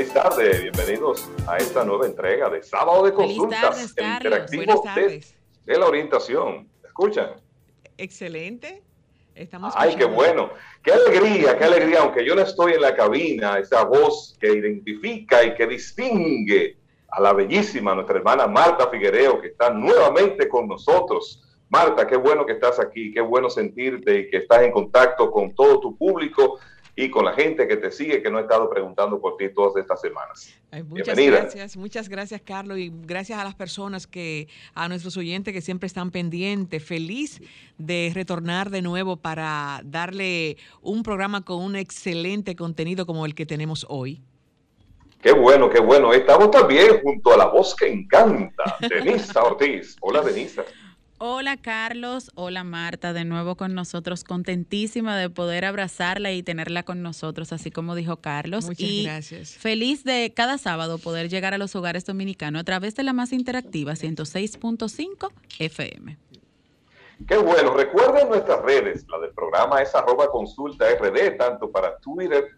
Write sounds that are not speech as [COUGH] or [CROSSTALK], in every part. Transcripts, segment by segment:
Feliz tarde, bienvenidos a esta nueva entrega de Sábado de Consultas, el interactivo de, de, la orientación. ¿Escuchan? Excelente. Estamos Ay, qué bueno. Qué alegría, qué alegría, aunque yo no estoy en la cabina, esa voz que identifica y que distingue a la bellísima nuestra hermana Marta Figuereo, que está nuevamente con nosotros. Marta, qué bueno que estás aquí, qué bueno sentirte y que estás en contacto con todo tu público y con la gente que te sigue, que no ha estado preguntando por ti todas estas semanas. muchas gracias, muchas gracias Carlos y gracias a las personas que, a nuestros oyentes que siempre están pendientes. Feliz de retornar de nuevo para darle un programa con un excelente contenido como el que tenemos hoy. Qué bueno, qué bueno. Estamos también junto a la voz que encanta, Denisa Ortiz. Hola, Denisa. Hola Carlos, hola Marta, de nuevo con nosotros, contentísima de poder abrazarla y tenerla con nosotros, así como dijo Carlos. Muchas y gracias. Feliz de cada sábado poder llegar a los hogares dominicanos a través de la más interactiva 106.5 FM. Qué bueno, recuerden nuestras redes, la del programa es arroba consulta RD, tanto para Twitter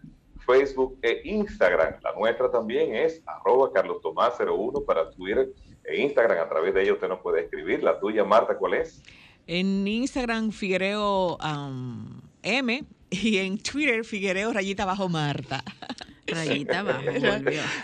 Facebook e Instagram. La nuestra también es arroba Carlos Tomás 01 para Twitter e Instagram. A través de ella usted nos puede escribir. La tuya, Marta, ¿cuál es? En Instagram, Figuereo um, M y en Twitter, Figuereo rayita bajo Marta. [LAUGHS] Rayita abajo.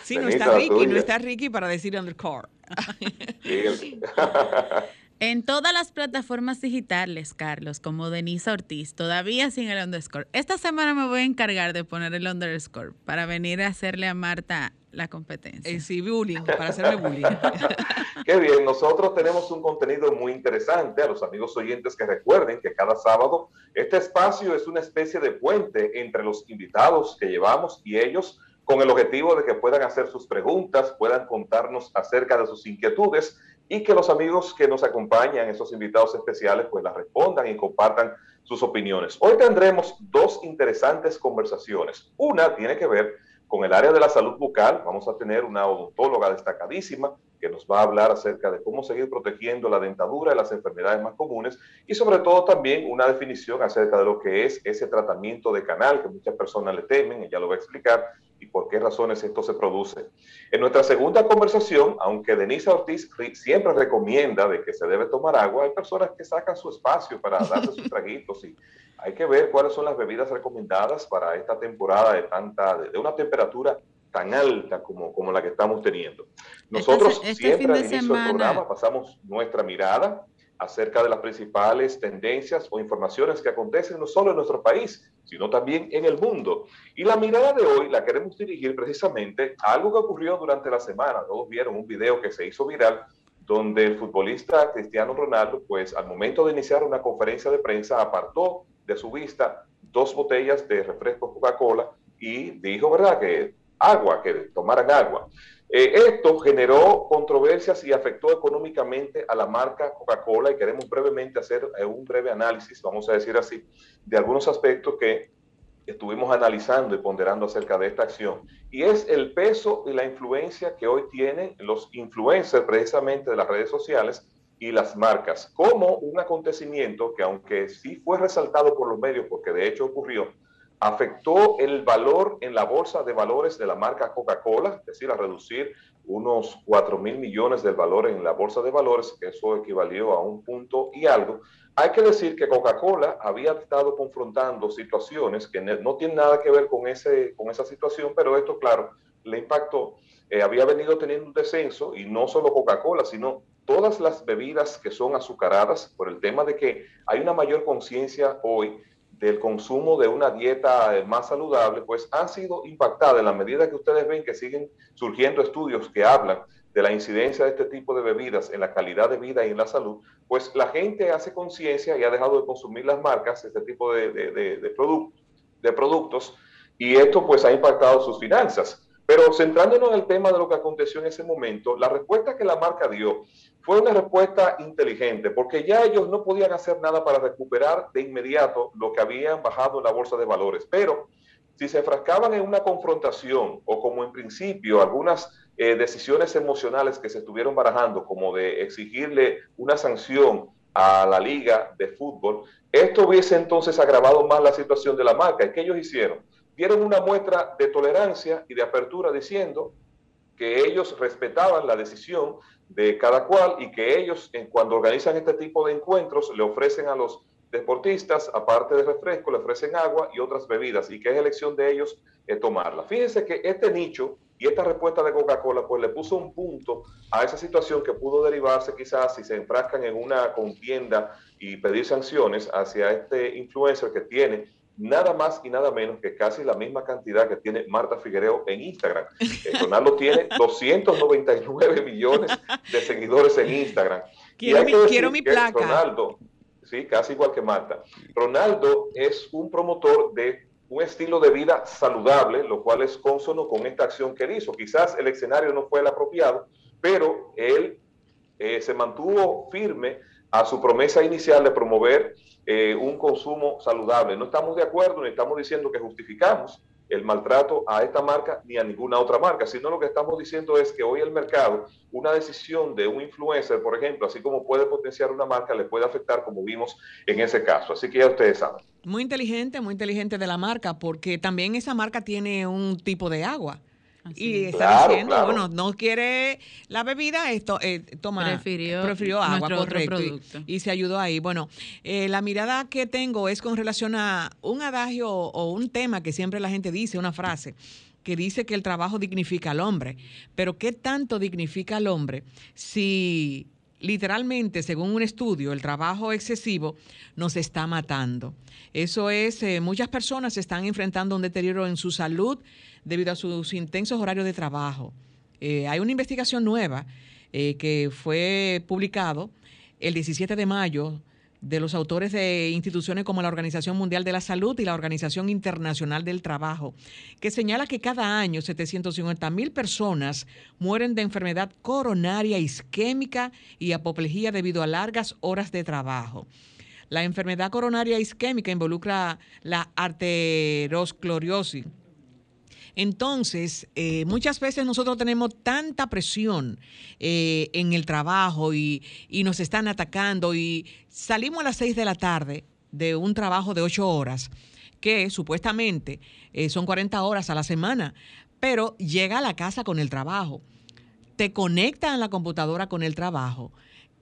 sí, no está Ricky, no está Ricky para decir underscore. [LAUGHS] En todas las plataformas digitales, Carlos, como Denise Ortiz, todavía sin el underscore. Esta semana me voy a encargar de poner el underscore para venir a hacerle a Marta la competencia. Eh, sí, bullying, para hacerle bullying. [LAUGHS] Qué bien, nosotros tenemos un contenido muy interesante a los amigos oyentes que recuerden que cada sábado este espacio es una especie de puente entre los invitados que llevamos y ellos con el objetivo de que puedan hacer sus preguntas, puedan contarnos acerca de sus inquietudes y que los amigos que nos acompañan, esos invitados especiales, pues las respondan y compartan sus opiniones. Hoy tendremos dos interesantes conversaciones. Una tiene que ver con el área de la salud bucal. Vamos a tener una odontóloga destacadísima que nos va a hablar acerca de cómo seguir protegiendo la dentadura de las enfermedades más comunes y sobre todo también una definición acerca de lo que es ese tratamiento de canal que muchas personas le temen, ella lo va a explicar, y por qué razones esto se produce. En nuestra segunda conversación, aunque Denise Ortiz siempre recomienda de que se debe tomar agua, hay personas que sacan su espacio para [LAUGHS] darse sus traguitos y hay que ver cuáles son las bebidas recomendadas para esta temporada de tanta de una temperatura tan alta como, como la que estamos teniendo. Nosotros este siempre al inicio del programa pasamos nuestra mirada acerca de las principales tendencias o informaciones que acontecen no solo en nuestro país, sino también en el mundo. Y la mirada de hoy la queremos dirigir precisamente a algo que ocurrió durante la semana. Todos vieron un video que se hizo viral donde el futbolista Cristiano Ronaldo, pues al momento de iniciar una conferencia de prensa, apartó de su vista dos botellas de refresco Coca-Cola y dijo, ¿verdad?, que agua, que tomaran agua. Eh, esto generó controversias y afectó económicamente a la marca Coca-Cola y queremos brevemente hacer eh, un breve análisis, vamos a decir así, de algunos aspectos que estuvimos analizando y ponderando acerca de esta acción. Y es el peso y la influencia que hoy tienen los influencers precisamente de las redes sociales y las marcas, como un acontecimiento que aunque sí fue resaltado por los medios, porque de hecho ocurrió, afectó el valor en la bolsa de valores de la marca Coca-Cola, es decir, a reducir unos 4 mil millones del valor en la bolsa de valores, que eso equivalió a un punto y algo. Hay que decir que Coca-Cola había estado confrontando situaciones que no tienen nada que ver con, ese, con esa situación, pero esto, claro, le impactó. Eh, había venido teniendo un descenso y no solo Coca-Cola, sino todas las bebidas que son azucaradas por el tema de que hay una mayor conciencia hoy del consumo de una dieta eh, más saludable, pues han sido impactadas en la medida que ustedes ven que siguen surgiendo estudios que hablan de la incidencia de este tipo de bebidas en la calidad de vida y en la salud, pues la gente hace conciencia y ha dejado de consumir las marcas, este tipo de, de, de, de productos, y esto pues ha impactado sus finanzas. Pero centrándonos en el tema de lo que aconteció en ese momento, la respuesta que la marca dio fue una respuesta inteligente, porque ya ellos no podían hacer nada para recuperar de inmediato lo que habían bajado en la bolsa de valores. Pero si se enfrascaban en una confrontación o como en principio algunas eh, decisiones emocionales que se estuvieron barajando, como de exigirle una sanción a la liga de fútbol, esto hubiese entonces agravado más la situación de la marca. ¿Y qué ellos hicieron? Dieron una muestra de tolerancia y de apertura diciendo que ellos respetaban la decisión de cada cual y que ellos, en, cuando organizan este tipo de encuentros, le ofrecen a los deportistas, aparte de refresco, le ofrecen agua y otras bebidas y que es elección de ellos eh, tomarla. Fíjense que este nicho y esta respuesta de Coca-Cola pues le puso un punto a esa situación que pudo derivarse quizás si se enfrascan en una contienda y pedir sanciones hacia este influencer que tiene nada más y nada menos que casi la misma cantidad que tiene Marta Figuereo en Instagram. Eh, Ronaldo tiene [LAUGHS] 299 millones de seguidores en Instagram. Quiero, mi, placa. Ronaldo, sí, casi igual que Marta. Ronaldo es un promotor de un estilo de vida saludable, lo cual es consono con esta acción que él hizo. Quizás el escenario no fue el apropiado, pero él eh, se mantuvo firme a su promesa inicial de promover eh, un consumo saludable. No estamos de acuerdo ni estamos diciendo que justificamos el maltrato a esta marca ni a ninguna otra marca, sino lo que estamos diciendo es que hoy el mercado, una decisión de un influencer, por ejemplo, así como puede potenciar una marca, le puede afectar como vimos en ese caso. Así que ya ustedes saben. Muy inteligente, muy inteligente de la marca, porque también esa marca tiene un tipo de agua y está diciendo, bueno, no quiere la bebida, esto eh, toma, prefirió, agua, correcto, y, se ayudó ahí. Bueno, eh, la mirada que tengo es con relación a un adagio o un tema que siempre la gente dice, una frase que dice que el trabajo dignifica al hombre, pero ¿qué tanto dignifica al hombre si literalmente, según un estudio, el trabajo excesivo nos está matando? Eso es, eh, muchas personas están enfrentando un deterioro en su salud, debido a sus intensos horarios de trabajo. Eh, hay una investigación nueva eh, que fue publicado el 17 de mayo de los autores de instituciones como la Organización Mundial de la Salud y la Organización Internacional del Trabajo, que señala que cada año 750 mil personas mueren de enfermedad coronaria isquémica y apoplejía debido a largas horas de trabajo. La enfermedad coronaria isquémica involucra la arteriosclerosis, entonces, eh, muchas veces nosotros tenemos tanta presión eh, en el trabajo y, nos están atacando y salimos a las seis de la tarde de un trabajo de ocho horas, que supuestamente eh, son 40 horas a la semana, pero llega a la casa con el trabajo, te conecta en la computadora con el trabajo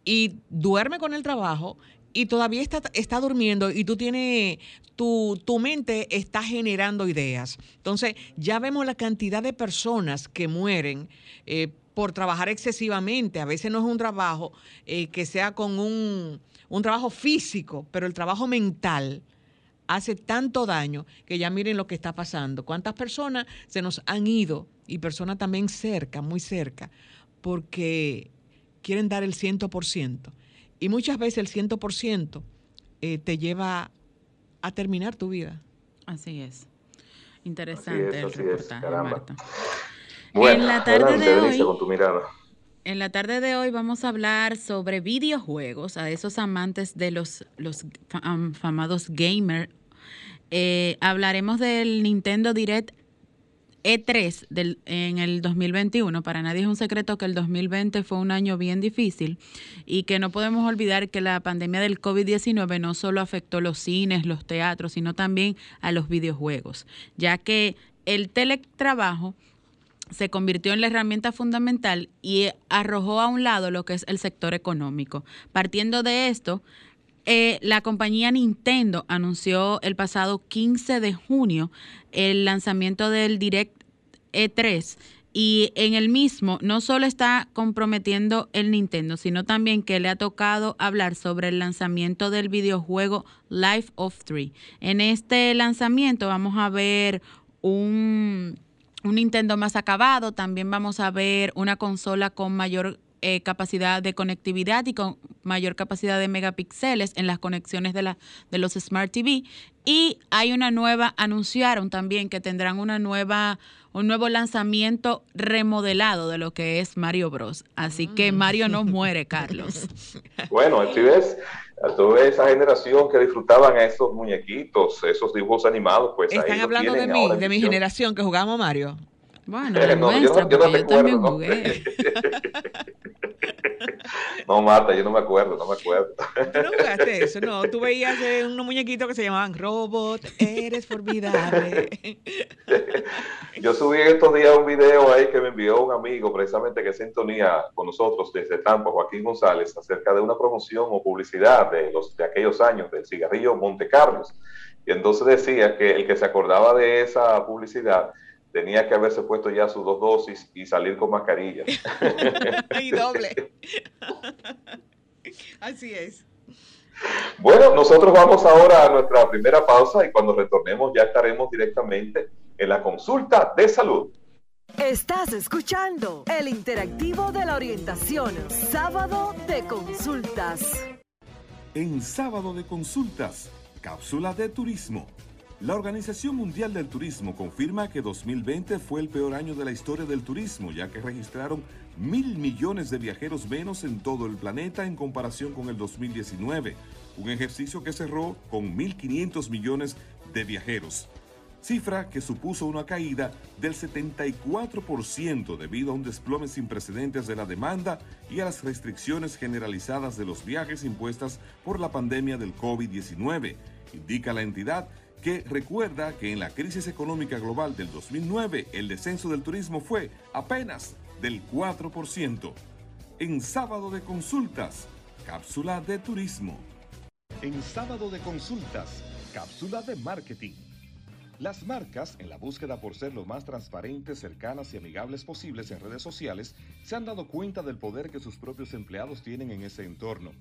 y duerme con el trabajo y todavía está, está durmiendo y tú tienes, tu, tu mente está generando ideas. Entonces, ya vemos la cantidad de personas que mueren. Eh, por trabajar excesivamente. A veces no es un trabajo eh, que sea con un, un, trabajo físico, pero el trabajo mental hace tanto daño que ya miren lo que está pasando. ¿Cuántas personas se nos han ido? Y personas también cerca, muy cerca, porque quieren dar el ciento por ciento. Y muchas veces el 100% eh, te lleva a terminar tu vida. Así es. Interesante el reportaje, Marta. en la tarde de hoy, En la tarde de hoy vamos a hablar sobre videojuegos, a esos amantes de los, los famados gamers. Eh, hablaremos del Nintendo Direct e3 del, en el 2021. Para nadie es un secreto que el 2020 fue un año bien difícil y que no podemos olvidar que la pandemia del COVID-19 no solo afectó los cines, los teatros, sino también a los videojuegos, ya que el teletrabajo se convirtió en la herramienta fundamental y arrojó a un lado lo que es el sector económico. Partiendo de esto, eh, la compañía Nintendo anunció el pasado 15 de junio el lanzamiento del Direct e3 y en el mismo no solo está comprometiendo el Nintendo, sino también que le ha tocado hablar sobre el lanzamiento del videojuego Life of Three. En este lanzamiento vamos a ver un, un Nintendo más acabado, también vamos a ver una consola con mayor eh, capacidad de conectividad y con mayor capacidad de megapíxeles en las conexiones de, la, de los Smart TV. Y hay una nueva, anunciaron también que tendrán una nueva, un nuevo lanzamiento remodelado de lo que es Mario Bros. Así que mm. Mario no [LAUGHS] muere, Carlos. Bueno, si ves, toda esa generación que disfrutaban a esos muñequitos, esos dibujos animados, pues Están hablando de mí, de mi generación que jugamos Mario. Bueno, [LAUGHS] no, yo, yo, también jugué. [LAUGHS] No, Marta, yo no me acuerdo, no me acuerdo. ¿Tú no jugaste [LAUGHS] eso? No, tú veías unos muñequitos que se llamaban Robot, eres formidable. Yo subí estos días un video ahí que me envió un amigo precisamente que sintonía con nosotros desde Tampa, Joaquín González, acerca de una promoción o publicidad de, los, de aquellos años del cigarrillo Monte Carlos. Y entonces decía que el que se acordaba de esa publicidad tenía que haberse puesto ya sus dos dosis y salir con mascarilla. [LAUGHS] y doble. [LAUGHS] Así es. Bueno, nosotros vamos ahora a nuestra primera pausa y cuando retornemos ya estaremos directamente en la consulta de salud. Estás escuchando el interactivo de la orientación, sábado de consultas. En sábado de consultas, cápsula de turismo la Organización Mundial del Turismo confirma que 2020 fue el peor año de la historia del turismo, ya que registraron mil millones de viajeros menos en todo el planeta en comparación con el 2019, un ejercicio que cerró con 1.500 millones de viajeros, cifra que supuso una caída del 74% debido a un desplome sin precedentes de la demanda y a las restricciones generalizadas de los viajes impuestas por la pandemia del COVID-19, indica la entidad que recuerda que en la crisis económica global del 2009 el descenso del turismo fue apenas del 4%. En sábado de consultas, cápsula de turismo. En sábado de consultas, cápsula de marketing. Las marcas, en la búsqueda por ser lo más transparentes, cercanas y amigables posibles en redes sociales, se han dado cuenta del poder que sus propios empleados tienen en ese entorno.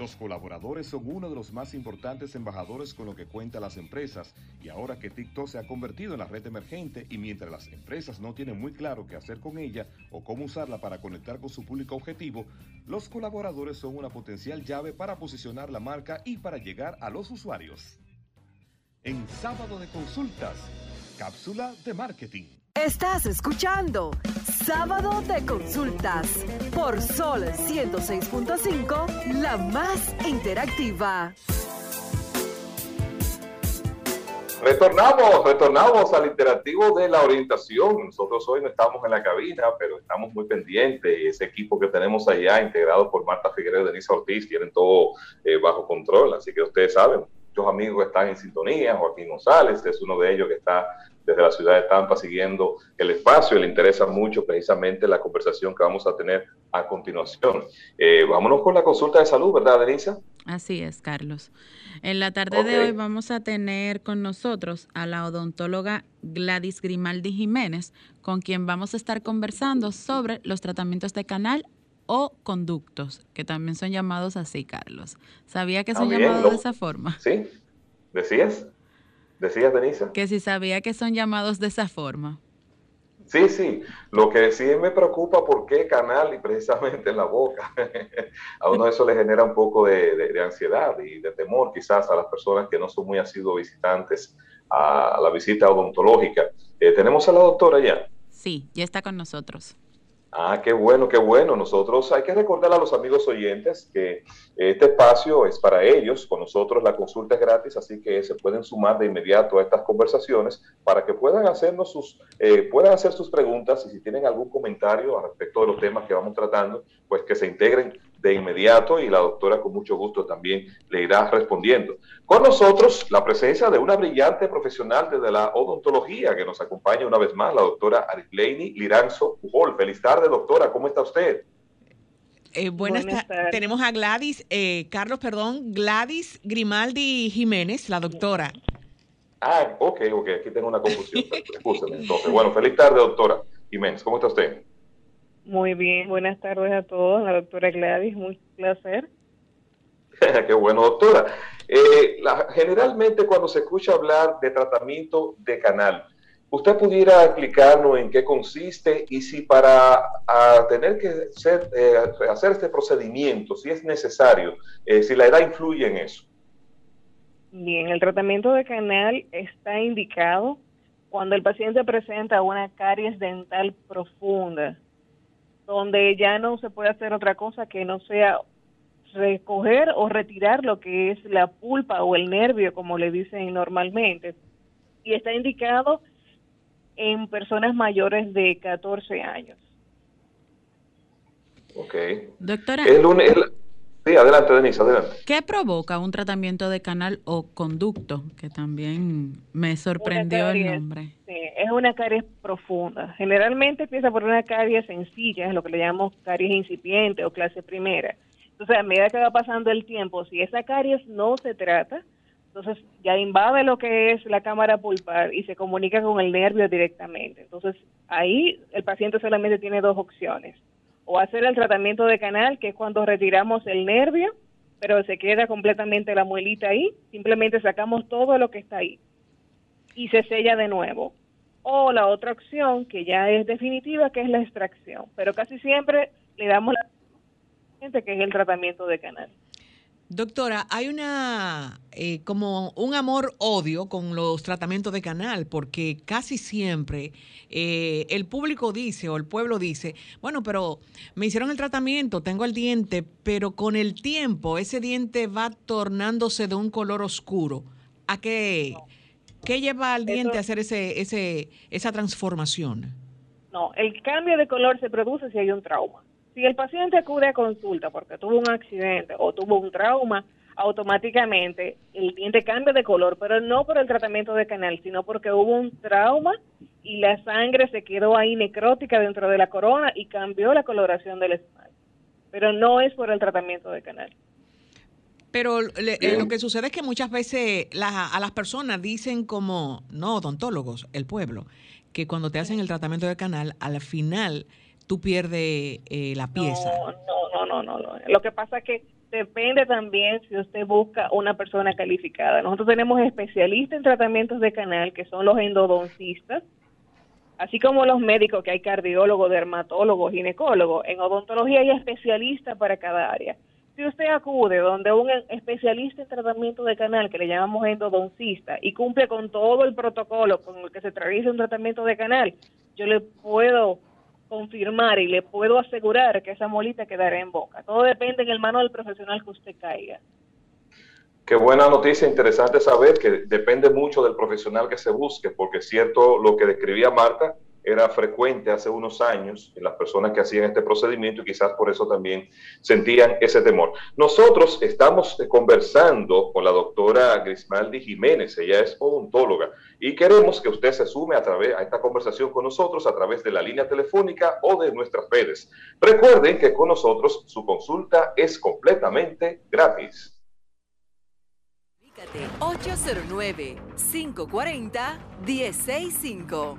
Los colaboradores son uno de los más importantes embajadores con lo que cuentan las empresas y ahora que TikTok se ha convertido en la red emergente y mientras las empresas no tienen muy claro qué hacer con ella o cómo usarla para conectar con su público objetivo, los colaboradores son una potencial llave para posicionar la marca y para llegar a los usuarios. En sábado de consultas, cápsula de marketing. Estás escuchando Sábado de Consultas por Sol 106.5, la más interactiva. Retornamos, retornamos al interactivo de la orientación. Nosotros hoy no estamos en la cabina, pero estamos muy pendientes. Ese equipo que tenemos allá, integrado por Marta Figueroa y Denise Ortiz, tienen todo eh, bajo control. Así que ustedes saben, muchos amigos están en sintonía. Joaquín González es uno de ellos que está desde la ciudad de Tampa siguiendo el espacio. Le interesa mucho precisamente la conversación que vamos a tener a continuación. Eh, vámonos con la consulta de salud, ¿verdad, Denisa? Así es, Carlos. En la tarde de hoy vamos a tener con nosotros a la odontóloga Gladys Grimaldi Jiménez, con quien vamos a estar conversando sobre los tratamientos de canal o conductos, que también son llamados así, Carlos. ¿Sabía que son llamados de esa forma? Sí, decías. ¿Decías, Denise? Que si sabía que son llamados de esa forma. Sí, sí. Lo que sí me preocupa, ¿por qué canal y precisamente en la boca? [LAUGHS] a uno eso le genera un poco de, ansiedad y de temor quizás a las personas que no son muy asiduos visitantes a la visita odontológica. Eh, ¿Tenemos a la doctora ya? Sí, ya está con nosotros. Ah, qué bueno, qué bueno. Nosotros hay que recordar a los amigos oyentes que este espacio es para ellos. Con nosotros la consulta es gratis, así que se pueden sumar de inmediato a estas conversaciones para que puedan hacernos sus, eh, puedan hacer sus preguntas y si tienen algún comentario respecto de los temas que vamos tratando, pues que se integren de inmediato y la doctora con mucho gusto también le irá respondiendo. Con nosotros la presencia de una brillante profesional desde la odontología que nos acompaña una vez más, la doctora Arisleini Liranzo Pujol. Feliz tarde, doctora, ¿cómo está usted? Eh, buenas, tardes. Tenemos a Gladys, eh, Carlos, perdón, Gladys Grimaldi Jiménez, la doctora. Ah, ok, ok, aquí tengo una confusión. entonces. Bueno, feliz tarde, doctora Jiménez, ¿cómo está usted? Muy bien, buenas tardes a todos. La doctora Gladys, muy placer. [LAUGHS] Qué bueno, doctora. Eh, generalmente cuando se escucha hablar de tratamiento de canal, ¿Usted pudiera explicarnos en qué consiste y si para tener que eh, hacer este procedimiento, si es necesario, eh, si la edad influye en eso? Bien, el tratamiento de canal está indicado cuando el paciente presenta una caries dental profunda, donde ya no se puede hacer otra cosa que no sea recoger o retirar lo que es la pulpa o el nervio, como le dicen normalmente. Y está indicado en personas mayores de 14 años. Ok. Doctora. Sí, adelante, Denise, adelante. ¿Qué provoca un tratamiento de canal o conducto? Que también me sorprendió el nombre. Sí, es una caries profunda. Generalmente empieza por una caries sencilla, es lo que le llamamos caries incipiente o clase primera. Entonces, a medida que va pasando el tiempo, si esa caries no se trata, entonces ya invade lo que es la cámara pulpar y se comunica con el nervio directamente. Entonces, ahí el paciente solamente tiene dos opciones o hacer el tratamiento de canal, que es cuando retiramos el nervio, pero se queda completamente la muelita ahí, simplemente sacamos todo lo que está ahí y se sella de nuevo. O la otra opción, que ya es definitiva, que es la extracción, pero casi siempre le damos la que es el tratamiento de canal. Doctora, hay una eh, como un amor-odio con los tratamientos de canal, porque casi siempre eh, el público dice o el pueblo dice, bueno, pero me hicieron el tratamiento, tengo el diente, pero con el tiempo ese diente va tornándose de un color oscuro. ¿A qué, qué lleva al diente a hacer ese, ese, esa transformación? No, el cambio de color se produce si hay un trauma. Si el paciente acude a consulta porque tuvo un accidente o tuvo un trauma, automáticamente el diente cambia de color, pero no por el tratamiento de canal, sino porque hubo un trauma y la sangre se quedó ahí necrótica dentro de la corona y cambió la coloración del esmalte. Pero no es por el tratamiento de canal. Pero eh, lo que sucede es que muchas veces a las personas dicen como, no, odontólogos, el pueblo, que cuando te hacen el tratamiento de canal, al final tú pierdes eh, la pieza. No, no, no, no, Lo que pasa es que depende también si usted busca una persona calificada. Nosotros tenemos especialistas en tratamientos de canal, que son los endodoncistas, así como los médicos, que hay cardiólogos, dermatólogos, ginecólogos. En odontología hay especialistas para cada área. Si usted acude donde un especialista en tratamiento de canal, que le llamamos endodoncista, y cumple con todo el protocolo con el que se realiza un tratamiento de canal, yo le puedo confirmar y le puedo asegurar que esa molita quedará en boca. Todo depende en el mano del profesional que usted caiga. Qué buena noticia, interesante saber que depende mucho del profesional que se busque, porque es cierto lo que describía Marta, era frecuente hace unos años en las personas que hacían este procedimiento y quizás por eso también sentían ese temor. Nosotros estamos eh, conversando con la doctora Grismaldi Jiménez, ella es odontóloga y queremos que usted se sume a través a esta conversación con nosotros a través de la línea telefónica o de nuestras redes. Recuerden que con nosotros su consulta es completamente gratis. 809 540 165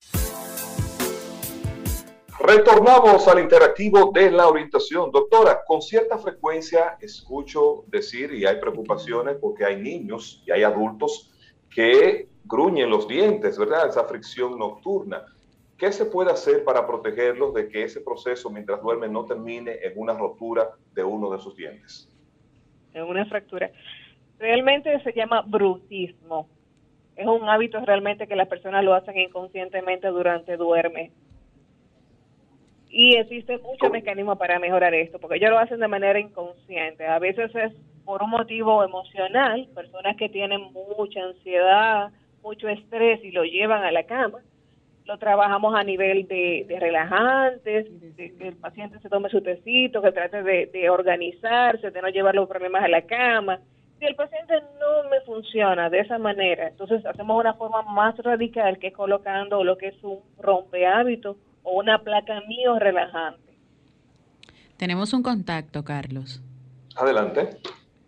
Retornamos al interactivo de la orientación. Doctora, con cierta frecuencia escucho decir, y hay preocupaciones porque hay niños y hay adultos que gruñen los dientes, ¿verdad? Esa fricción nocturna. ¿Qué se puede hacer para protegerlos de que ese proceso mientras duermen no termine en una rotura de uno de sus dientes? En una fractura. Realmente se llama brutismo. Es un hábito realmente que las personas lo hacen inconscientemente durante duerme y existe mucho mecanismo para mejorar esto, porque ellos lo hacen de manera inconsciente. A veces es por un motivo emocional, personas que tienen mucha ansiedad, mucho estrés y lo llevan a la cama. Lo trabajamos a nivel de, relajantes, de que el paciente se tome su tecito, que trate de, de organizarse, de no llevar los problemas a la cama. Si el paciente no me funciona de esa manera, entonces hacemos una forma más radical que es colocando lo que es un rompehábito o una placa mío relajante. Tenemos un contacto, Carlos. Adelante.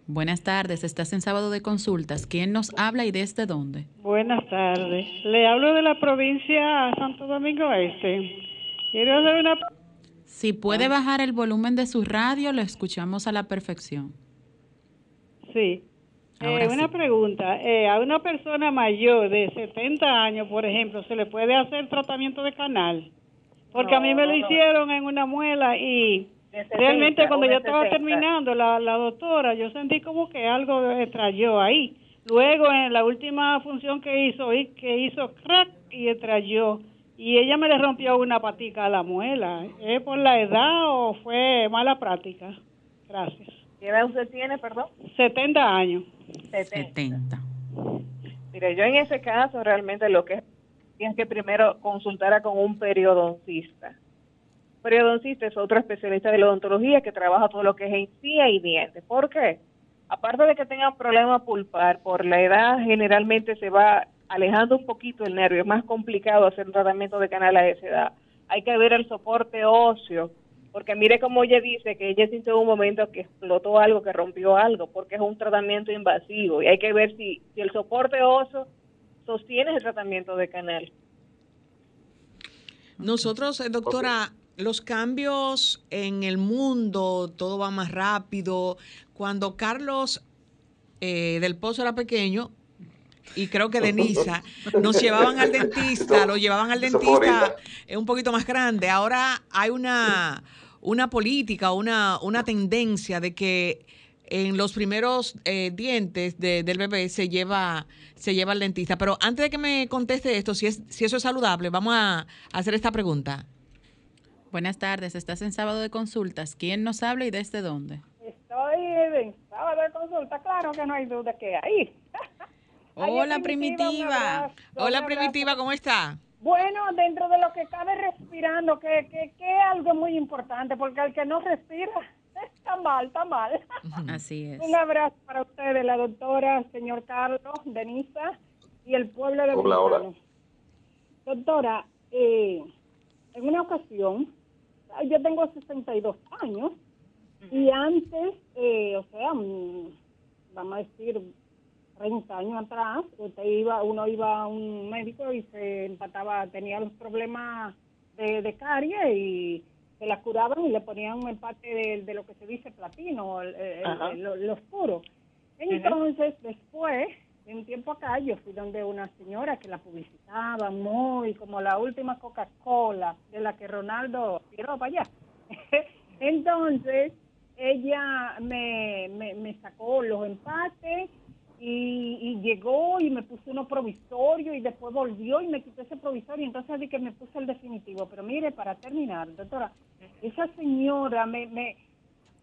Buenas tardes, estás en sábado de consultas. ¿Quién nos habla y desde dónde? Buenas tardes. Le hablo de la provincia Santo Domingo Este. Quiero hacer una... Si puede bajar el volumen de su radio, lo escuchamos a la perfección. Sí. Eh, una pregunta. Eh, a una persona mayor de 70 años, por ejemplo, ¿se le puede hacer tratamiento de canal? Porque a mí me lo hicieron en una muela y realmente cuando yo estaba terminando, la, la doctora, yo sentí como que algo extrayó ahí. Luego en la última función que hizo, que hizo crack y extrayó. Y ella me le rompió una patica a la muela. ¿Es por la edad o fue mala práctica? Gracias. ¿Qué edad usted tiene, perdón? 70 años. 70. Mire, yo en ese caso realmente lo que es que primero consultara con un periodoncista. Periodoncista es otro especialista de la odontología que trabaja todo lo que es encía y dientes. ¿Por qué? Aparte de que tengan problema pulpar, por la edad generalmente se va alejando un poquito el nervio. Es más complicado hacer un tratamiento de canal a esa edad. Hay que ver el soporte óseo porque mire como ella dice que ella sintió un momento que explotó algo, que rompió algo, porque es un tratamiento invasivo y hay que ver si, si el soporte oso sostiene el tratamiento de canal. Nosotros, eh, doctora, los cambios en el mundo, todo va más rápido. Cuando Carlos eh, del Pozo era pequeño, y creo que Denisa, [LAUGHS] nos llevaban al dentista, lo llevaban al dentista un poquito más grande. Ahora hay una una política, una, una tendencia de que en los primeros eh, dientes del bebé se lleva, se lleva al dentista. Pero antes de que me conteste esto, si, es, si eso es saludable, vamos a, hacer esta pregunta. Buenas tardes, estás en sábado de consultas. ¿Quién nos habla y desde dónde? Estoy en sábado de consulta, claro que no hay duda que hay. [LAUGHS] Hola, Primitiva. Hola, Primitiva, ¿cómo está? Bueno, dentro de lo que cabe respirando, que, que, que es algo muy importante, porque el que no respira está mal, está mal. Así es. Un abrazo para ustedes, la doctora, señor Carlos, Denisa y el pueblo de Hola, Doctora, eh, en una ocasión, yo tengo 62 años y antes, eh, o sea, mm, vamos a decir, 30 años atrás, usted iba, uno iba a un médico y se empataba, tenía los problemas de, de caries y se la curaban y le ponían un empate de, lo que se dice platino, lo, oscuro. Entonces, después, de un tiempo acá, yo fui donde una señora que la publicitaba muy como la última Coca-Cola de la que Ronaldo tiró para allá. [LAUGHS] Entonces, ella me, me, me sacó los empates y, llegó y me puso uno provisorio y después volvió y me quitó ese provisorio, entonces di que me puse el definitivo. Pero mire, para terminar, doctora, esa señora me, me,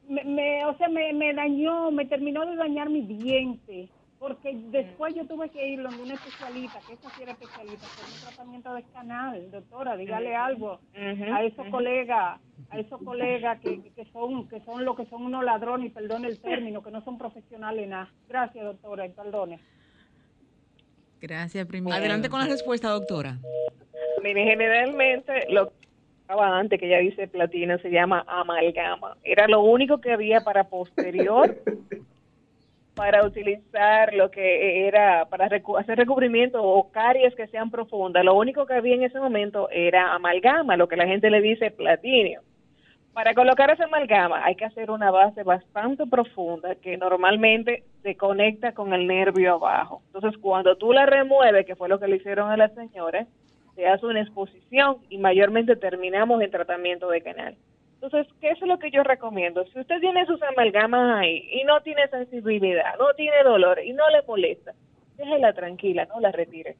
me, o sea, me, me dañó, me terminó de dañar mi diente porque después yo tuve que ir donde una especialista, que esa sí era especialista, hacer un tratamiento de canal, doctora, dígale algo a esos colegas, a esos colegas que, que, son que son lo que son unos ladrones, y perdone el término, que no son profesionales nada. Gracias, doctora, y perdone. Gracias, primero. Adelante con la respuesta, doctora. Mire, generalmente lo que estaba antes, que ya dice platino, se llama amalgama. Era lo único que había para posterior [LAUGHS] para utilizar lo que era para hacer recubrimiento o caries que sean profundas. Lo único que había en ese momento era amalgama, lo que la gente le dice platinio. Para colocar esa amalgama hay que hacer una base bastante profunda que normalmente se conecta con el nervio abajo. Entonces, cuando tú la remueves, que fue lo que le hicieron a la señora, se hace una exposición y mayormente terminamos el tratamiento de canal. Entonces, ¿qué es lo que yo recomiendo? Si usted tiene sus amalgamas ahí y no tiene sensibilidad, no tiene dolor y no le molesta, déjela tranquila, no la retire.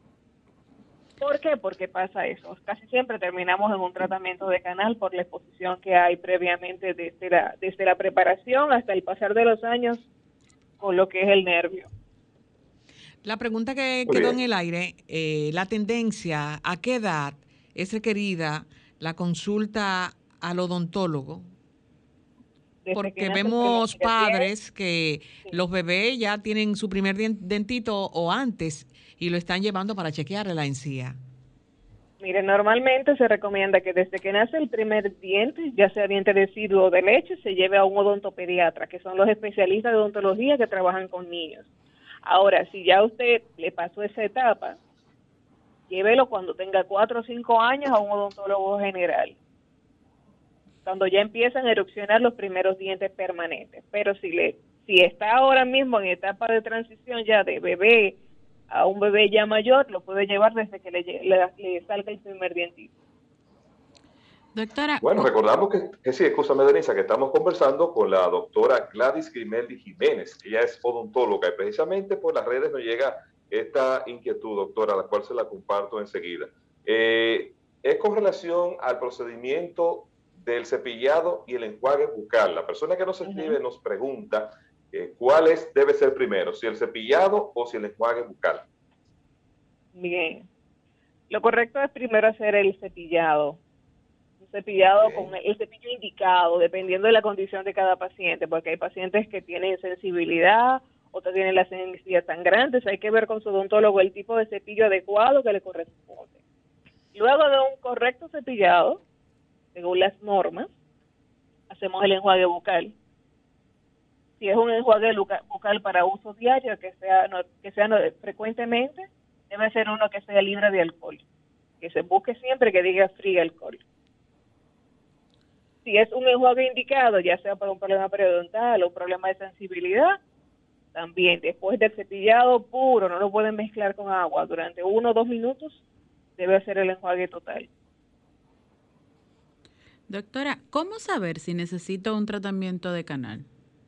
¿Por qué? Porque pasa eso. Casi siempre terminamos en un tratamiento de canal por la exposición que hay previamente desde la, desde la preparación hasta el pasar de los años con lo que es el nervio. La pregunta que quedó en el aire, eh, la tendencia, ¿a qué edad es requerida la consulta al odontólogo? Porque vemos padres que los bebés ya tienen su primer dentito o antes y lo están llevando para chequear la encía. Mire, normalmente se recomienda que desde que nace el primer diente, ya sea diente deciduo o de leche, se lleve a un odontopediatra, que son los especialistas de odontología que trabajan con niños. Ahora, si ya usted le pasó esa etapa, llévelo cuando tenga cuatro o cinco años a un odontólogo general. Cuando ya empiezan a erupcionar los primeros dientes permanentes. Pero si le, si está ahora mismo en etapa de transición ya de bebé a un bebé ya mayor, lo puede llevar desde que le, le, salga el primer dientito. Doctora. Bueno, recordamos que, que sí, escúchame, Denisa, que estamos conversando con la doctora Gladys Grimeldi Jiménez. Ella es odontóloga y precisamente por las redes nos llega esta inquietud, doctora, la cual se la comparto enseguida. Eh, es con relación al procedimiento del cepillado y el enjuague bucal. La persona que nos escribe nos pregunta eh, cuál es, debe ser primero, si el cepillado o si el enjuague bucal. Bien. Lo correcto es primero hacer el cepillado. Un cepillado con el cepillo indicado, dependiendo de la condición de cada paciente, porque hay pacientes que tienen sensibilidad otra tiene las encías tan grandes, hay que ver con su odontólogo el tipo de cepillo adecuado que le corresponde. Luego de un correcto cepillado, según las normas, hacemos el enjuague bucal. Si es un enjuague bucal para uso diario, que sea, que sea frecuentemente, debe ser uno que sea libre de alcohol. Que se busque siempre que diga free alcohol. Si es un enjuague indicado, ya sea por un problema periodontal o un problema de sensibilidad, también después del cepillado puro, no lo pueden mezclar con agua. Durante uno o dos minutos debe hacer el enjuague total. Doctora, ¿cómo saber si necesito un tratamiento de canal?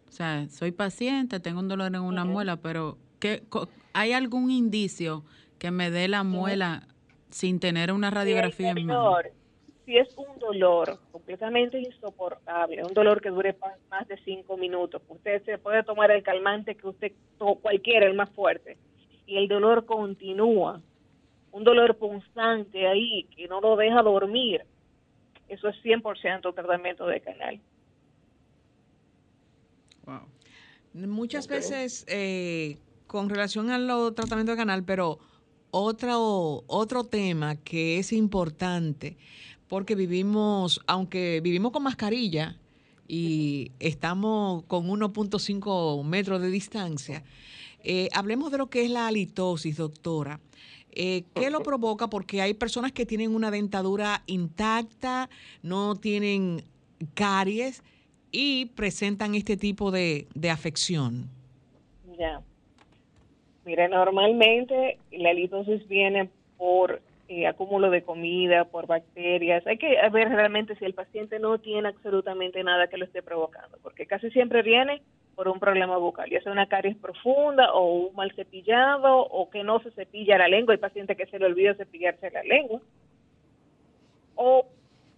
O sea, soy paciente, tengo un dolor en una muela, pero ¿qué, ¿hay algún indicio que me dé la muela sin tener una radiografía en mano? si es un dolor completamente insoportable, un dolor que dure más de cinco minutos, usted se puede tomar el calmante que usted, cualquiera, el más fuerte, y el dolor continúa, un dolor constante ahí que no lo deja dormir, eso es 100% tratamiento de canal. Wow. Muchas veces eh, con relación al tratamiento de canal, pero otro, otro tema que es importante porque vivimos, aunque vivimos con mascarilla y estamos con 1.5 metros de distancia, eh, hablemos de lo que es la halitosis, doctora. Eh, ¿Qué lo provoca? Porque hay personas que tienen una dentadura intacta, no tienen caries y presentan este tipo de, de afección. Ya. Mire, normalmente la halitosis viene por eh, acúmulo de comida, por bacterias. Hay que ver realmente si el paciente no tiene absolutamente nada que lo esté provocando, porque casi siempre viene por un problema bucal, ya sea una caries profunda o un mal cepillado o que no se cepilla la lengua. Hay pacientes que se le olvida cepillarse la lengua. O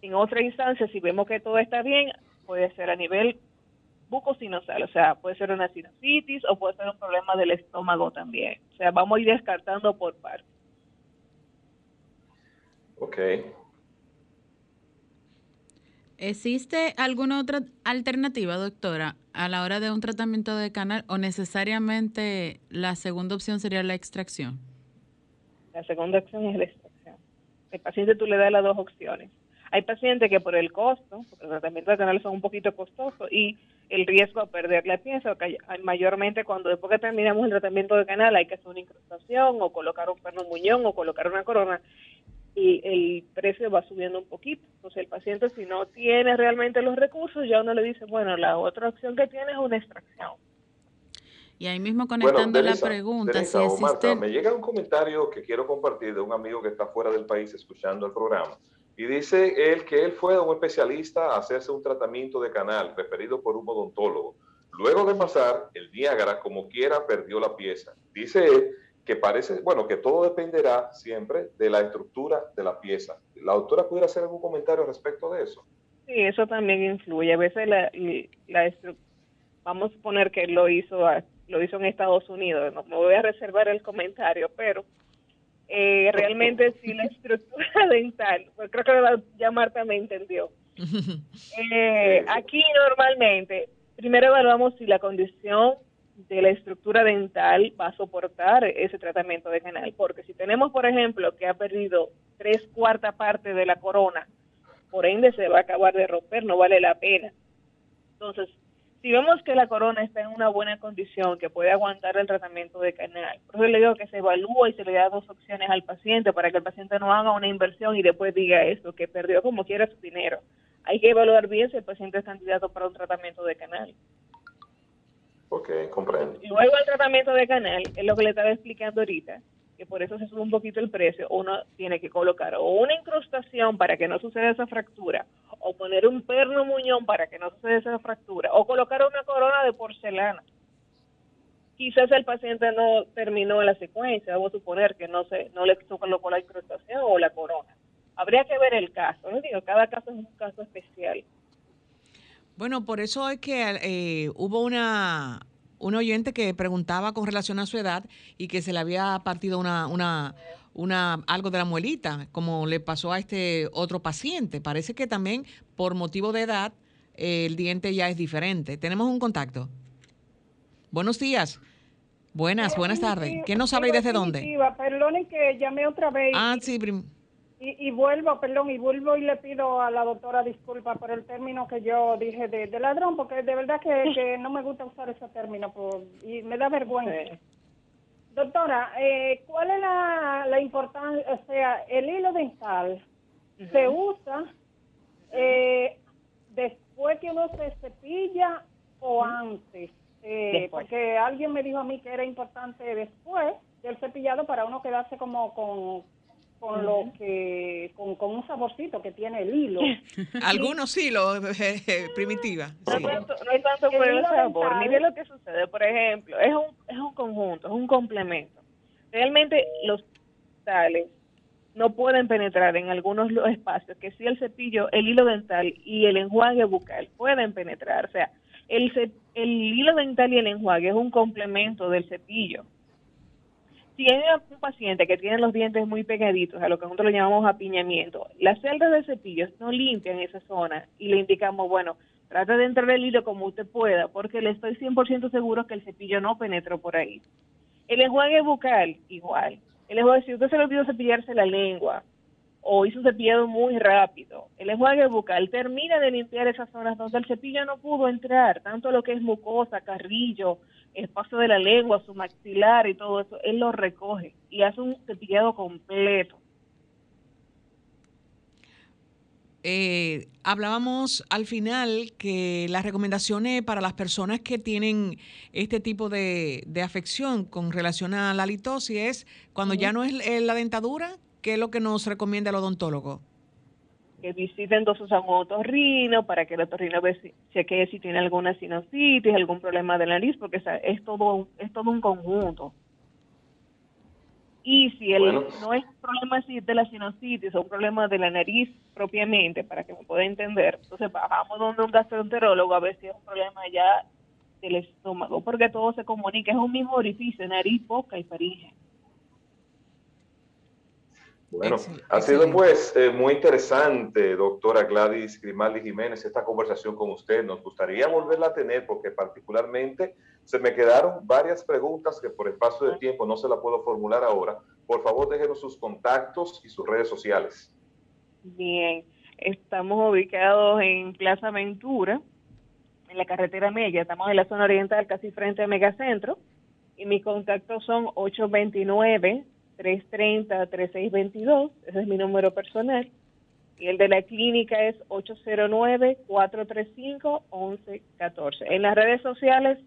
en otra instancia, si vemos que todo está bien, puede ser a nivel bucosinosal, o sea, puede ser una sinusitis o puede ser un problema del estómago también. O sea, vamos a ir descartando por partes. Ok. ¿Existe alguna otra alternativa, doctora, a la hora de un tratamiento de canal o necesariamente la segunda opción sería la extracción? La segunda opción es la extracción. El paciente tú le das las dos opciones. Hay pacientes que por el costo, porque los tratamientos de canal son un poquito costosos y el riesgo a perder la pieza, mayormente cuando después que terminamos el tratamiento de canal hay que hacer una incrustación o colocar un perno muñón o colocar una corona y el precio va subiendo un poquito. Entonces el paciente si no tiene realmente los recursos, ya uno le dice, bueno, la otra opción que tiene es una extracción. Y ahí mismo conectando la pregunta, si existe... me llega un comentario que quiero compartir de un amigo que está fuera del país escuchando el programa. Y dice él que él fue un especialista a hacerse un tratamiento de canal referido por un odontólogo. Luego de pasar el Niágara, como quiera, perdió la pieza. Dice él que parece, bueno, que todo dependerá siempre de la estructura de la pieza. ¿La doctora pudiera hacer algún comentario respecto de eso? Sí, eso también influye. A veces la, la vamos a suponer que lo hizo lo hizo en Estados Unidos. No me voy a reservar el comentario, pero eh, realmente sí la estructura [LAUGHS] dental, pues creo que ya Marta me entendió. [LAUGHS] Eh, aquí normalmente, primero evaluamos si la condición de la estructura dental va a soportar ese tratamiento de canal. Porque si tenemos, por ejemplo, que ha perdido tres cuartas partes de la corona, por ende se va a acabar de romper, no vale la pena. Entonces, si vemos que la corona está en una buena condición, que puede aguantar el tratamiento de canal, por eso le digo que se evalúa y se le da dos opciones al paciente para que el paciente no haga una inversión y después diga eso, que perdió como quiera su dinero. Hay que evaluar bien si el paciente es candidato para un tratamiento de canal. Ok, comprendo. Y luego el tratamiento de canal, es lo que le estaba explicando ahorita, que por eso se sube un poquito el precio, uno tiene que colocar o una incrustación para que no suceda esa fractura, o poner un perno muñón para que no suceda esa fractura, o colocar una corona de porcelana. Quizás el paciente no terminó la secuencia, vamos a suponer que no se no le colocó la incrustación o la corona. Habría que ver el caso, ¿no? digo, cada caso es un caso especial. Bueno, por eso es que eh, hubo una un oyente que preguntaba con relación a su edad y que se le había partido una, una, una, algo de la muelita, como le pasó a este otro paciente. Parece que también por motivo de edad eh, el diente ya es diferente. Tenemos un contacto. Buenos días. Buenas, buenas tardes. ¿Quién nos habla y desde dónde? Perdonen que llamé otra vez. Ah, sí, y, vuelvo, perdón, y vuelvo y le pido a la doctora disculpa por el término que yo dije de, ladrón, porque de verdad [LAUGHS] que, no me gusta usar ese término y me da vergüenza. Doctora, eh, ¿cuál es la, importancia? O sea, el hilo dental se usa eh, después que uno se cepilla o antes. Eh, porque alguien me dijo a mí que era importante después del cepillado para uno quedarse como con, con lo que con, un saborcito que tiene el hilo. [LAUGHS] Algunos sí, lo [LAUGHS] primitiva. No, hay tanto por el, sabor. Mire lo que sucede, por ejemplo, es un, es un conjunto, es un complemento. Realmente los tales no pueden penetrar en algunos espacios que si el cepillo, el hilo dental y el enjuague bucal pueden penetrar. O sea, el, el hilo dental y el enjuague es un complemento del cepillo si hay un paciente que tiene los dientes muy pegaditos, a lo que nosotros lo llamamos apiñamiento, las celdas de cepillos no limpian esa zona y le indicamos, bueno, trate de entrar el hilo como usted pueda, porque le estoy 100% seguro que el cepillo no penetró por ahí. El enjuague bucal, igual. El enjuague, si usted se le olvidó cepillarse la lengua o hizo un cepillado muy rápido, el enjuague bucal termina de limpiar esas zonas donde el cepillo no pudo entrar, tanto lo que es mucosa, carrillo, espacio de la lengua, su maxilar y todo eso, él lo recoge y hace un cepillado completo. Eh, hablábamos al final que las recomendaciones para las personas que tienen este tipo de, afección con relación a la litosis es cuando ya no es la dentadura, ¿qué es lo que nos recomienda el odontólogo? Que visiten entonces a un otorrino para que el otorrino chequee si tiene alguna sinusitis, algún problema de la nariz, porque es todo, es todo un conjunto. Y si el, no es un problema de la sinusitis o un problema de la nariz propiamente, para que me pueda entender, entonces bajamos donde un gastroenterólogo a ver si es un problema ya del estómago, porque todo se comunica, es un mismo orificio, nariz, boca y faringe. Bueno, ha sido pues eh, muy interesante, doctora Gladys Grimaldi Jiménez, esta conversación con usted. Nos gustaría volverla a tener porque particularmente se me quedaron varias preguntas que por espacio de tiempo no se la puedo formular ahora. Por favor, déjenos sus contactos y sus redes sociales. Bien, estamos ubicados en Plaza Ventura, en la carretera Mella. Estamos en la zona oriental, casi frente a Megacentro. Y mis contactos son 829 330-3622, ese es mi número personal, y el de la clínica es 809-435-1114. En las redes sociales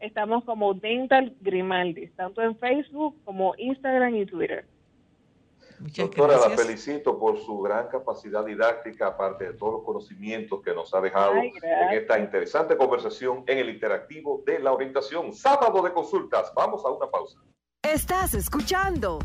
estamos como Dental Grimaldi, tanto en Facebook como Instagram y Twitter. Doctora, la felicito por su gran capacidad didáctica, aparte de todos los conocimientos que nos ha dejado en esta interesante conversación en el interactivo de la orientación. Sábado de consultas. Vamos a una pausa. Estás escuchando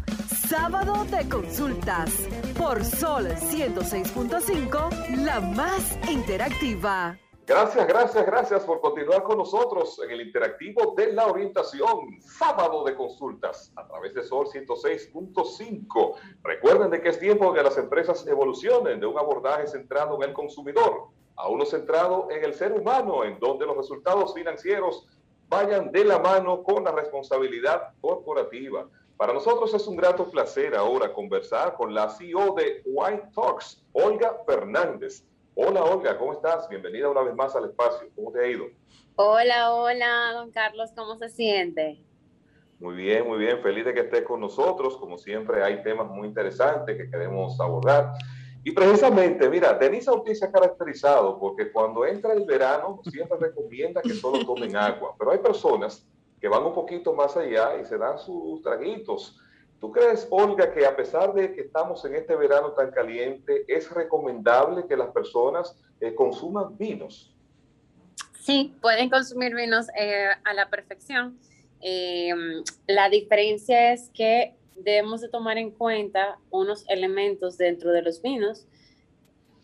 Sábado de Consultas por Sol 106.5, la más interactiva. Gracias, gracias, gracias por continuar con nosotros en el interactivo de la orientación, sábado de consultas a través de Sol 106.5. Recuerden de que es tiempo que las empresas evolucionen de un abordaje centrado en el consumidor a uno centrado en el ser humano, en donde los resultados financieros vayan de la mano con la responsabilidad corporativa. Para nosotros es un grato placer ahora conversar con la CEO de White Talks, Olga Fernández. Hola Olga, ¿cómo estás? Bienvenida una vez más al espacio. ¿Cómo te ha ido? Hola, hola, don Carlos, ¿cómo se siente? Muy bien, muy bien. Feliz de que estés con nosotros. Como siempre, hay temas muy interesantes que queremos abordar. Y precisamente, mira, Denise Ortiz se ha caracterizado porque cuando entra el verano siempre recomienda que solo tomen [LAUGHS] agua, pero hay personas que van un poquito más allá y se dan sus traguitos. ¿Tú crees, Olga, que a pesar de que estamos en este verano tan caliente, es recomendable que las personas eh, consuman vinos? Sí, pueden consumir vinos eh, a la perfección. Em, la diferencia es que debemos de tomar en cuenta unos elementos dentro de los vinos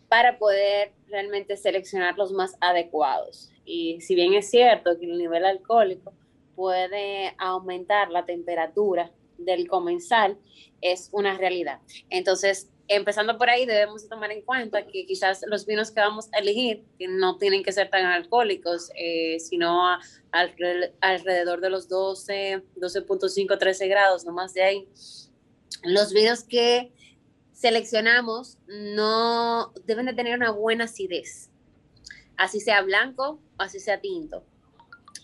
para poder realmente seleccionar los más adecuados. Y si bien es cierto que el nivel alcohólico puede aumentar la temperatura del comensal, es una realidad. Entonces, empezando por ahí, debemos tomar en cuenta que quizás los vinos que vamos a elegir no tienen que ser tan alcohólicos, eh, sino alrededor de los 12, 12.5, 13 grados, no más de ahí. Los vinos que seleccionamos no deben de tener una buena acidez, así sea blanco o así sea tinto,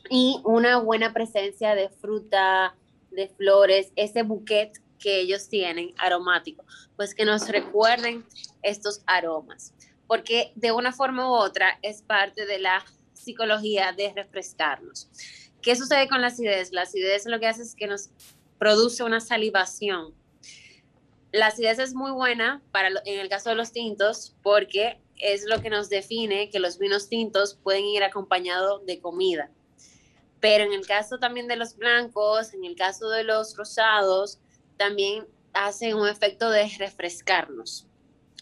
y una buena presencia de fruta, de flores, ese bouquet que ellos tienen aromático, pues que nos recuerden estos aromas, porque de una forma u otra es parte de la psicología de refrescarnos. ¿Qué sucede con la acidez? La acidez lo que hace es que nos produce una salivación. La acidez es muy buena para en el caso de los tintos porque es lo que nos define que los vinos tintos pueden ir acompañados de comida. Pero en el caso también de los blancos, en el caso de los rosados, también hacen un efecto de refrescarnos.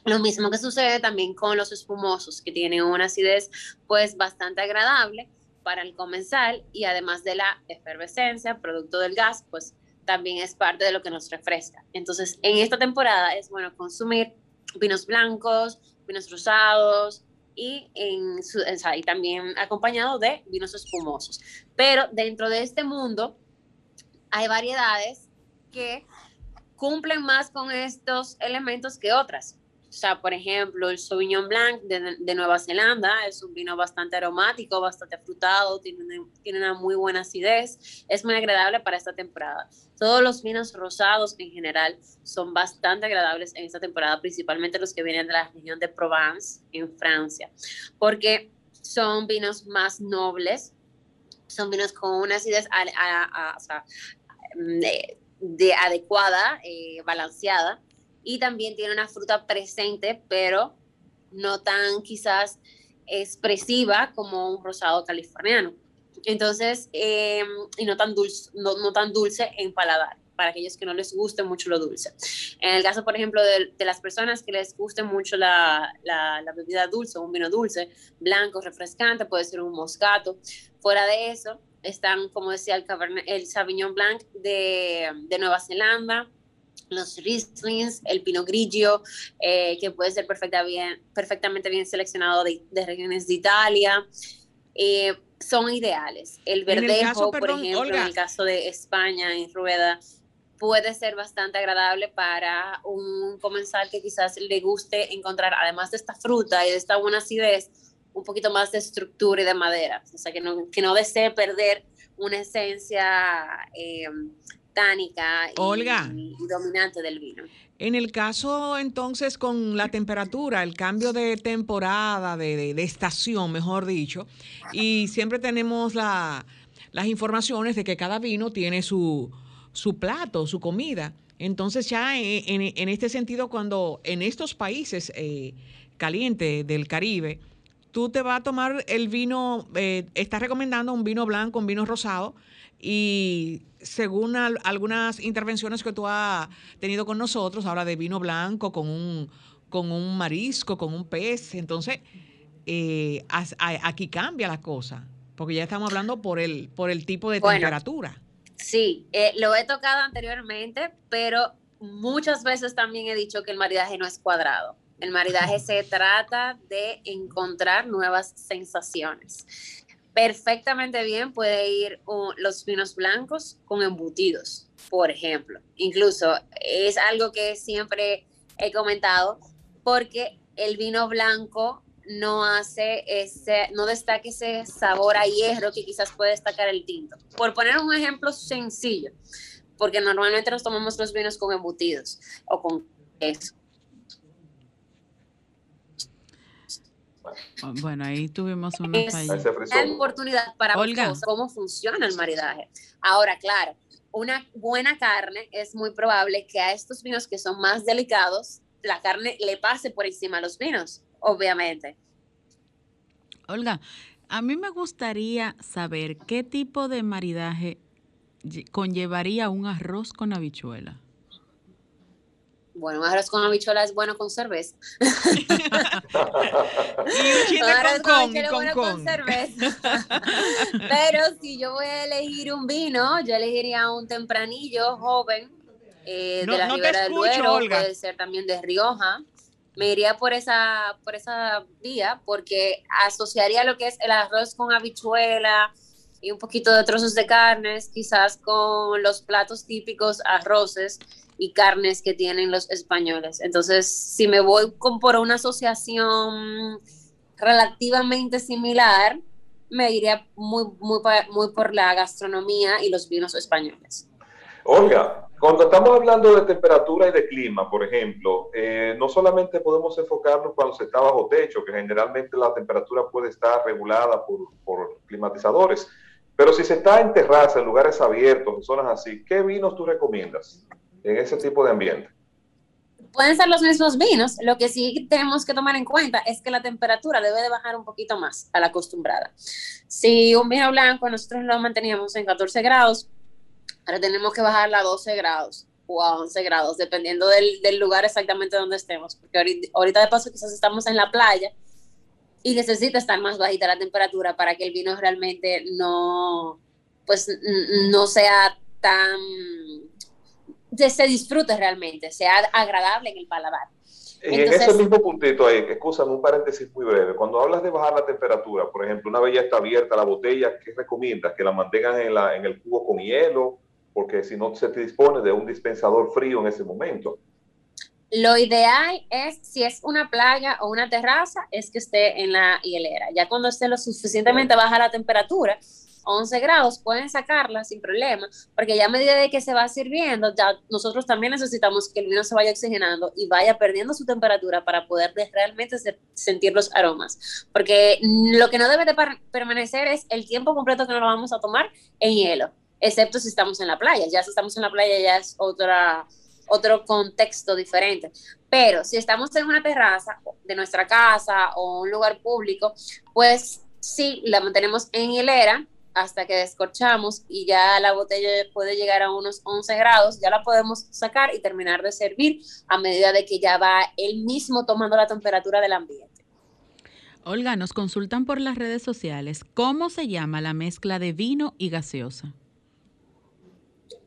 Lo mismo que sucede también con los espumosos, que tienen una acidez pues bastante agradable para el comensal y además de la efervescencia, producto del gas, pues también es parte de lo que nos refresca. Entonces, en esta temporada es bueno consumir vinos blancos, vinos rosados y, en y también acompañado de vinos espumosos. Pero dentro de este mundo hay variedades que cumplen más con estos elementos que otras. O sea, por ejemplo, el Sauvignon Blanc de, Nueva Zelanda es un vino bastante aromático, bastante frutado, tiene una, tiene una muy buena acidez, es muy agradable para esta temporada. Todos los vinos rosados en general son bastante agradables en esta temporada, principalmente los que vienen de la región de Provence, en Francia, porque son vinos más nobles, son vinos con una acidez o sea, mm, de adecuada, eh, balanceada, y también tiene una fruta presente, pero no tan quizás expresiva como un rosado californiano. Entonces, em, y no tan, dulce, no, tan dulce en paladar, para aquellos que no les guste mucho lo dulce. En el caso, por ejemplo, de, las personas que les guste mucho la, la, bebida dulce, un vino dulce, blanco, refrescante, puede ser un moscato. Fuera de eso, están, como decía, el, Cabernet, el Sauvignon Blanc de, de Nueva Zelanda, los Rieslings, el Pinot Grigio, eh, que puede ser perfecta bien, perfectamente bien seleccionado de, de regiones de Italia. Eh, son ideales. El verdejo, por ejemplo, en el caso de España, en Rueda, puede ser bastante agradable para un comensal que quizás le guste encontrar, además de esta fruta y de esta buena acidez, un poquito más de estructura y de madera. O sea, que no, que no desee perder una esencia eh, tánica y, dominante del vino. En el caso entonces con la temperatura, el cambio de temporada, de, estación, mejor dicho, y siempre tenemos las informaciones de que cada vino tiene su, su plato, su comida. Entonces ya en, este sentido, cuando en estos países eh, calientes del Caribe, tú te vas a tomar el vino, eh, estás recomendando un vino blanco, un vino rosado, y según algunas intervenciones que tú has tenido con nosotros, habla de vino blanco con un, con un marisco, con un pez. Entonces, eh, aquí cambia la cosa, porque ya estamos hablando por el, por el tipo de temperatura. Sí, eh, lo he tocado anteriormente, pero muchas veces también he dicho que el maridaje no es cuadrado. El maridaje se trata de encontrar nuevas sensaciones. perfectamente bien puede ir los vinos blancos con embutidos, por ejemplo. Incluso es algo que siempre he comentado porque el vino blanco no hace ese, no destaque ese sabor a hierro que quizás puede destacar el tinto. Por poner un ejemplo sencillo, porque normalmente nos tomamos los vinos con embutidos o con queso. Bueno, ahí tuvimos una falla. una oportunidad para Olga. cómo funciona el maridaje. Ahora, claro, una buena carne es muy probable que a estos vinos que son más delicados, la carne le pase por encima a los vinos, obviamente. Olga, a mí me gustaría saber qué tipo de maridaje conllevaría un arroz con habichuela. Bueno, un arroz con habichuela es bueno con cerveza. [LAUGHS] y un con, con, con, cerveza. [LAUGHS] Pero si yo voy a elegir un vino, yo elegiría un tempranillo joven eh, de la Ribera del Duero, puede ser también de Rioja. Me iría por esa, por esa vía porque asociaría lo que es el arroz con habichuela, y un poquito de trozos de carnes, quizás con los platos típicos arroces y carnes que tienen los españoles. Entonces, si me voy con por una asociación relativamente similar, me iría muy, muy, por la gastronomía y los vinos españoles. Olga, cuando estamos hablando de temperatura y de clima, por ejemplo, eh, no solamente podemos enfocarnos cuando se está bajo techo, que generalmente la temperatura puede estar regulada por climatizadores, pero si se está en terraza, en lugares abiertos, en zonas así, ¿qué vinos tú recomiendas en ese tipo de ambiente? Pueden ser los mismos vinos, lo que sí tenemos que tomar en cuenta es que la temperatura debe de bajar un poquito más a la acostumbrada. Si un vino blanco nosotros lo manteníamos en 14 grados, ahora tenemos que bajarla a 12 grados o a 11 grados, dependiendo del, del lugar exactamente donde estemos, porque ahorita, ahorita de paso quizás estamos en la playa y necesita estar más bajita la temperatura para que el vino realmente no, pues, no sea tan, se disfrute realmente, sea agradable en el paladar. en ese mismo puntito ahí, escúchame un paréntesis muy breve. Cuando hablas de bajar la temperatura, por ejemplo, una vez ya está abierta la botella, ¿qué recomiendas? ¿Que la mantengan en, la, en el cubo con hielo? Porque si no se te dispone de un dispensador frío en ese momento. Lo ideal es, si es una playa o una terraza, es que esté en la hielera. Ya cuando esté lo suficientemente baja la temperatura, 11 grados, pueden sacarla sin problema, porque ya a medida de que se va sirviendo, ya nosotros también necesitamos que el vino se vaya oxigenando y vaya perdiendo su temperatura para poder realmente sentir los aromas. Porque lo que no debe de permanecer es el tiempo completo que nos lo vamos a tomar en hielo, excepto si estamos en la playa. Ya si estamos en la playa ya es otra otro contexto diferente. Pero si estamos en una terraza de nuestra casa o un lugar público, pues sí, la mantenemos en hilera hasta que descorchamos y ya la botella puede llegar a unos 11 grados, ya la podemos sacar y terminar de servir a medida de que ya va él mismo tomando la temperatura del ambiente. Olga, nos consultan por las redes sociales, ¿cómo se llama la mezcla de vino y gaseosa?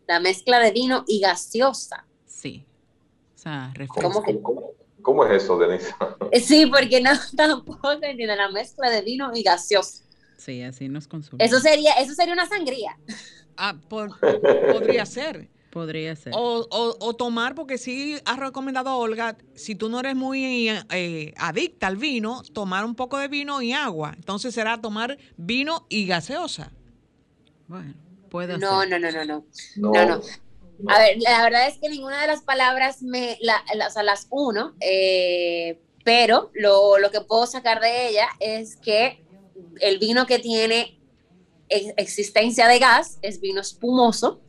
La mezcla de vino y gaseosa. Sí. O sea, ¿Cómo, ¿Cómo, es eso, Denise? [LAUGHS] Sí, porque no [LAUGHS] tampoco entiendo la mezcla de vino y gaseoso. Sí, así nos consume. Eso sería, eso sería una sangría. Ah, [LAUGHS] podría ser. Podría ser. O, o, tomar, porque sí ha recomendado Olga, si tú no eres muy eh, adicta al vino, tomar un poco de vino y agua. Entonces será tomar vino y gaseosa. Bueno, puede ser. No, no, no, no, no. No, no. A ver, la verdad es que ninguna de las palabras me, o sea, las uno, eh, pero lo, lo, que puedo sacar de ella es que el vino que tiene existencia de gas es vino espumoso.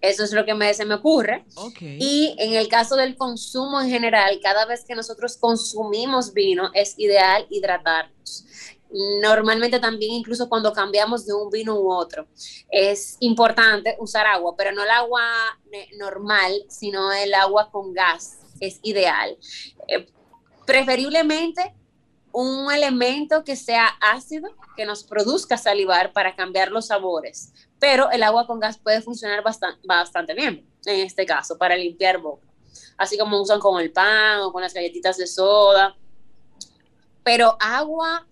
Eso es lo que me, se me ocurre. Y en el caso del consumo en general, cada vez que nosotros consumimos vino, es ideal hidratarnos normalmente también incluso cuando cambiamos de un vino u otro, es importante usar agua, pero no el agua normal, sino el agua con gas, es ideal. Eh, preferiblemente un elemento que sea ácido, que nos produzca salivar para cambiar los sabores, pero el agua con gas puede funcionar bastante, bastante bien en este caso para limpiar boca, así como usan con el pan o con las galletitas de soda. Pero agua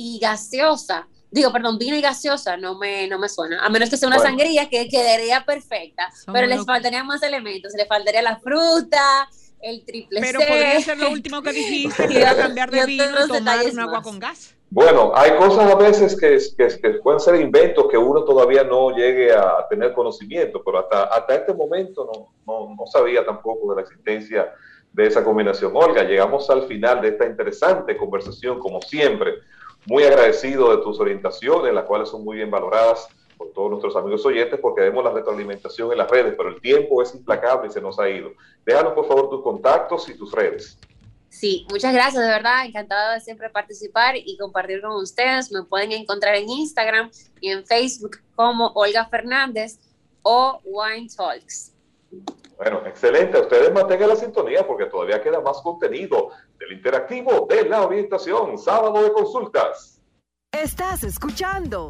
y gaseosa digo, perdón, vino y gaseosa no me, no me suena, a menos que sea una sangría que quedaría perfecta, pero les faltarían más elementos, le faltaría la fruta, el triple Pero podría ser lo último que dijiste, que [LAUGHS] a cambiar de vino y tomar un agua con gas. Bueno, hay cosas a veces que, que, pueden ser inventos que uno todavía no llegue a tener conocimiento, pero hasta, hasta este momento no, no, no sabía tampoco de la existencia de esa combinación. Olga, llegamos al final de esta interesante conversación, como siempre. Muy agradecido de tus orientaciones, las cuales son muy bien valoradas por todos nuestros amigos oyentes, porque vemos la retroalimentación en las redes, pero el tiempo es implacable y se nos ha ido. Déjanos, por favor, tus contactos y tus redes. Sí, muchas gracias, de verdad, encantada de siempre participar y compartir con ustedes. Me pueden encontrar en Instagram y en Facebook como Olga Fernández o Wine Talks. Bueno, excelente. Ustedes mantengan la sintonía porque todavía queda más contenido del interactivo de la orientación, sábado de consultas. Estás escuchando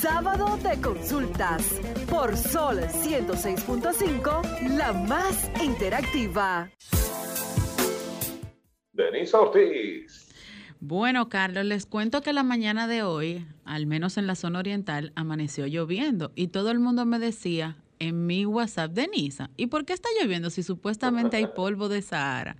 Sábado de Consultas por Sol 106.5, la más interactiva. Denisa Ortiz. Bueno, Carlos, les cuento que la mañana de hoy, al menos en la zona oriental, amaneció lloviendo y todo el mundo me decía en mi WhatsApp de Nisa, ¿y por qué está lloviendo si supuestamente hay polvo de Sahara?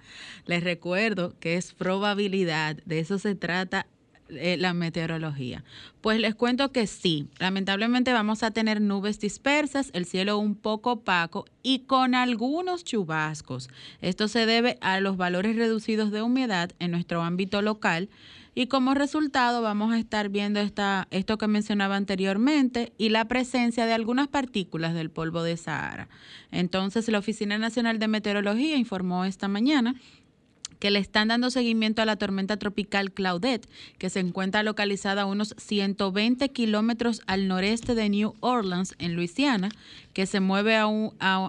Les recuerdo que es probabilidad, de eso se trata eh, la meteorología? Pues les cuento que sí, lamentablemente vamos a tener nubes dispersas, el cielo un poco opaco y con algunos chubascos. Esto se debe a los valores reducidos de humedad en nuestro ámbito local y como resultado vamos a estar viendo esta, esto que mencionaba anteriormente y la presencia de algunas partículas del polvo de Sahara. Entonces la Oficina Nacional de Meteorología informó esta mañana que le están dando seguimiento a la tormenta tropical Claudette, que se encuentra localizada a unos 120 kilómetros al noreste de New Orleans, en Luisiana, que se mueve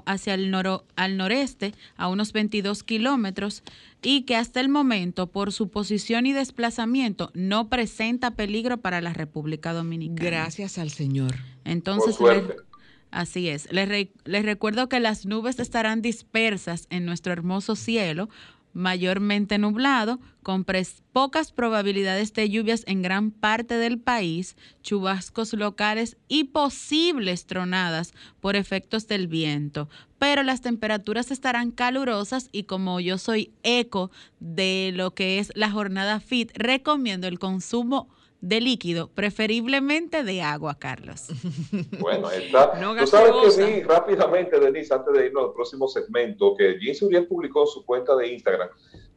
hacia el al noreste a unos 22 kilómetros y que hasta el momento, por su posición y desplazamiento, no presenta peligro para la República Dominicana. Gracias al Señor. Entonces, Así es. Les, les, recuerdo que las nubes estarán dispersas en nuestro hermoso cielo, mayormente nublado, con pocas probabilidades de lluvias en gran parte del país, chubascos locales y posibles tronadas por efectos del viento. Pero las temperaturas estarán calurosas y como yo soy eco de lo que es la jornada FIT, recomiendo el consumo de líquido, preferiblemente de agua, Carlos. [LAUGHS] Bueno, está. Tú sabes que vi rápidamente, Denise, antes de irnos al próximo segmento, que Jim Uriel publicó en su cuenta de Instagram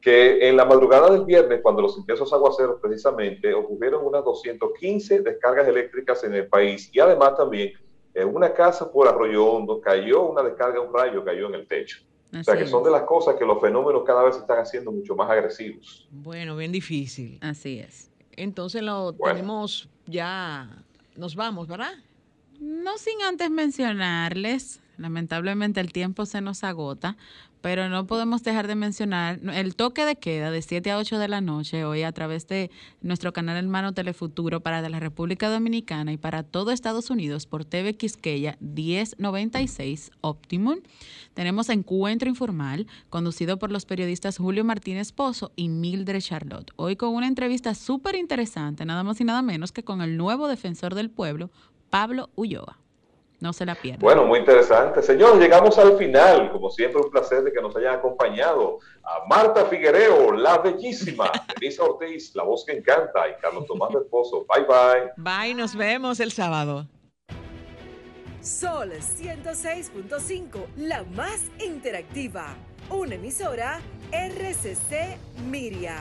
que en la madrugada del viernes, cuando los intensos aguaceros precisamente, ocurrieron unas 215 descargas eléctricas en el país y además también en una casa por Arroyo Hondo cayó una descarga, un rayo cayó en el techo. o sea que son de las cosas que los fenómenos cada vez están haciendo mucho más agresivos. Bueno, bien difícil. Así es. Entonces lo tenemos ya, nos vamos, ¿verdad? No sin antes mencionarles, lamentablemente el tiempo se nos agota, pero no podemos dejar de mencionar el toque de queda de 7 a 8 de la noche hoy a través de nuestro canal hermano Telefuturo para la República Dominicana y para todo Estados Unidos por TV Quisqueya 1096 Optimum. Tenemos encuentro informal conducido por los periodistas Julio Martínez Pozo y Mildred Charlotte. Hoy con una entrevista súper interesante, nada más y nada menos que con el nuevo defensor del pueblo, Pablo Ulloa. No se la pierdan. Bueno, muy interesante. Señores, llegamos al final. Como siempre, un placer de que nos hayan acompañado a Marta Figuereo, la bellísima, [LAUGHS] Elisa Ortiz, la voz que encanta, y Carlos Tomás del Pozo. Bye, bye. Bye, nos vemos el sábado. Sol 106.5, la más interactiva. Una emisora RCC Miria.